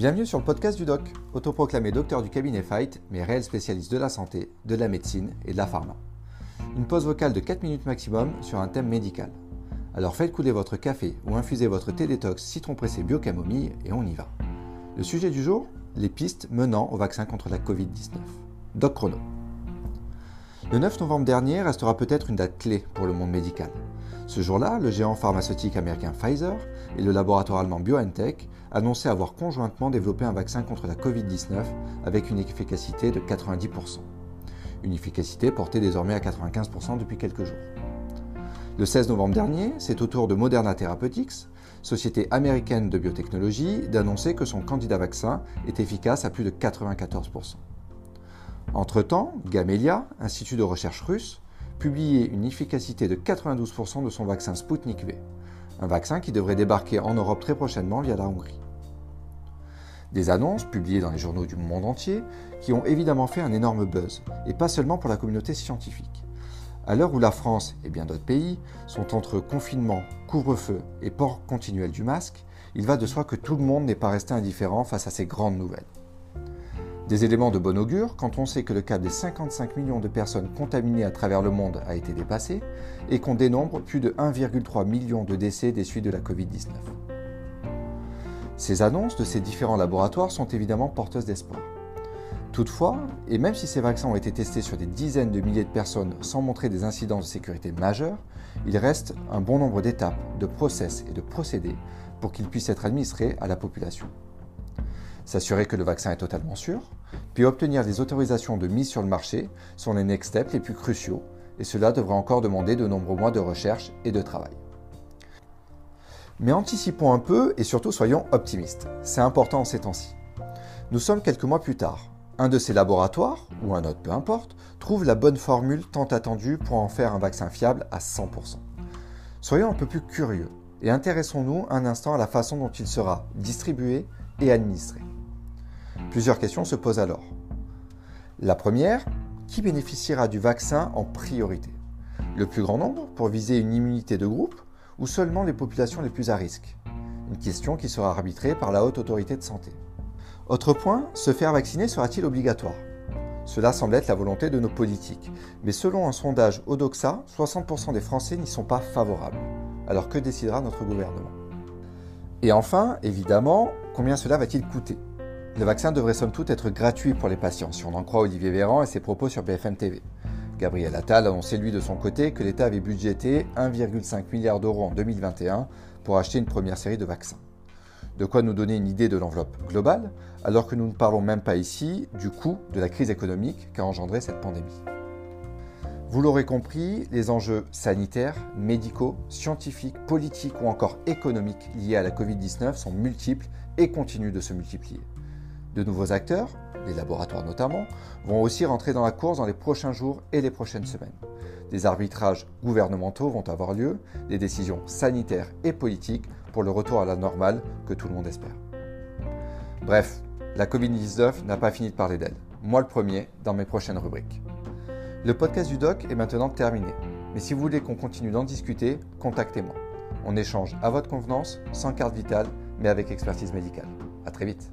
Bienvenue sur le podcast du doc, autoproclamé docteur du cabinet Fight, mais réel spécialiste de la santé, de la médecine et de la pharma. Une pause vocale de 4 minutes maximum sur un thème médical. Alors faites couler votre café ou infusez votre thé détox citron pressé bio-camomille et on y va. Le sujet du jour Les pistes menant au vaccin contre la Covid-19. Doc Chrono. Le 9 novembre dernier restera peut-être une date clé pour le monde médical. Ce jour-là, le géant pharmaceutique américain Pfizer et le laboratoire allemand BioNTech annonçaient avoir conjointement développé un vaccin contre la Covid-19 avec une efficacité de 90%. Une efficacité portée désormais à 95% depuis quelques jours. Le 16 novembre dernier, c'est au tour de Moderna Therapeutics, société américaine de biotechnologie, d'annoncer que son candidat vaccin est efficace à plus de 94%. Entre-temps, Gamelia, institut de recherche russe, publiait une efficacité de 92% de son vaccin Sputnik V, un vaccin qui devrait débarquer en Europe très prochainement via la Hongrie. Des annonces publiées dans les journaux du monde entier qui ont évidemment fait un énorme buzz, et pas seulement pour la communauté scientifique. À l'heure où la France et bien d'autres pays sont entre confinement, couvre-feu et port continuel du masque, il va de soi que tout le monde n'est pas resté indifférent face à ces grandes nouvelles. Des éléments de bon augure quand on sait que le cap des 55 millions de personnes contaminées à travers le monde a été dépassé et qu'on dénombre plus de 1,3 million de décès des suites de la Covid-19. Ces annonces de ces différents laboratoires sont évidemment porteuses d'espoir. Toutefois, et même si ces vaccins ont été testés sur des dizaines de milliers de personnes sans montrer des incidents de sécurité majeurs, il reste un bon nombre d'étapes, de process et de procédés pour qu'ils puissent être administrés à la population s'assurer que le vaccin est totalement sûr, puis obtenir des autorisations de mise sur le marché sont les next steps les plus cruciaux, et cela devra encore demander de nombreux mois de recherche et de travail. Mais anticipons un peu et surtout soyons optimistes. C'est important en ces temps-ci. Nous sommes quelques mois plus tard. Un de ces laboratoires, ou un autre peu importe, trouve la bonne formule tant attendue pour en faire un vaccin fiable à 100%. Soyons un peu plus curieux et intéressons-nous un instant à la façon dont il sera distribué et administré. Plusieurs questions se posent alors. La première, qui bénéficiera du vaccin en priorité? Le plus grand nombre pour viser une immunité de groupe ou seulement les populations les plus à risque? Une question qui sera arbitrée par la haute autorité de santé. Autre point, se faire vacciner sera-t-il obligatoire? Cela semble être la volonté de nos politiques, mais selon un sondage Odoxa, 60% des Français n'y sont pas favorables. Alors que décidera notre gouvernement? Et enfin, évidemment, combien cela va-t-il coûter? Le vaccin devrait somme toute être gratuit pour les patients, si on en croit Olivier Véran et ses propos sur BFM TV. Gabriel Attal annonçait lui de son côté que l'État avait budgété 1,5 milliard d'euros en 2021 pour acheter une première série de vaccins. De quoi nous donner une idée de l'enveloppe globale, alors que nous ne parlons même pas ici du coût de la crise économique qu'a engendré cette pandémie. Vous l'aurez compris, les enjeux sanitaires, médicaux, scientifiques, politiques ou encore économiques liés à la Covid-19 sont multiples et continuent de se multiplier. De nouveaux acteurs, les laboratoires notamment, vont aussi rentrer dans la course dans les prochains jours et les prochaines semaines. Des arbitrages gouvernementaux vont avoir lieu, des décisions sanitaires et politiques pour le retour à la normale que tout le monde espère. Bref, la Covid-19 n'a pas fini de parler d'elle. Moi le premier dans mes prochaines rubriques. Le podcast du doc est maintenant terminé. Mais si vous voulez qu'on continue d'en discuter, contactez-moi. On échange à votre convenance, sans carte vitale, mais avec expertise médicale. A très vite.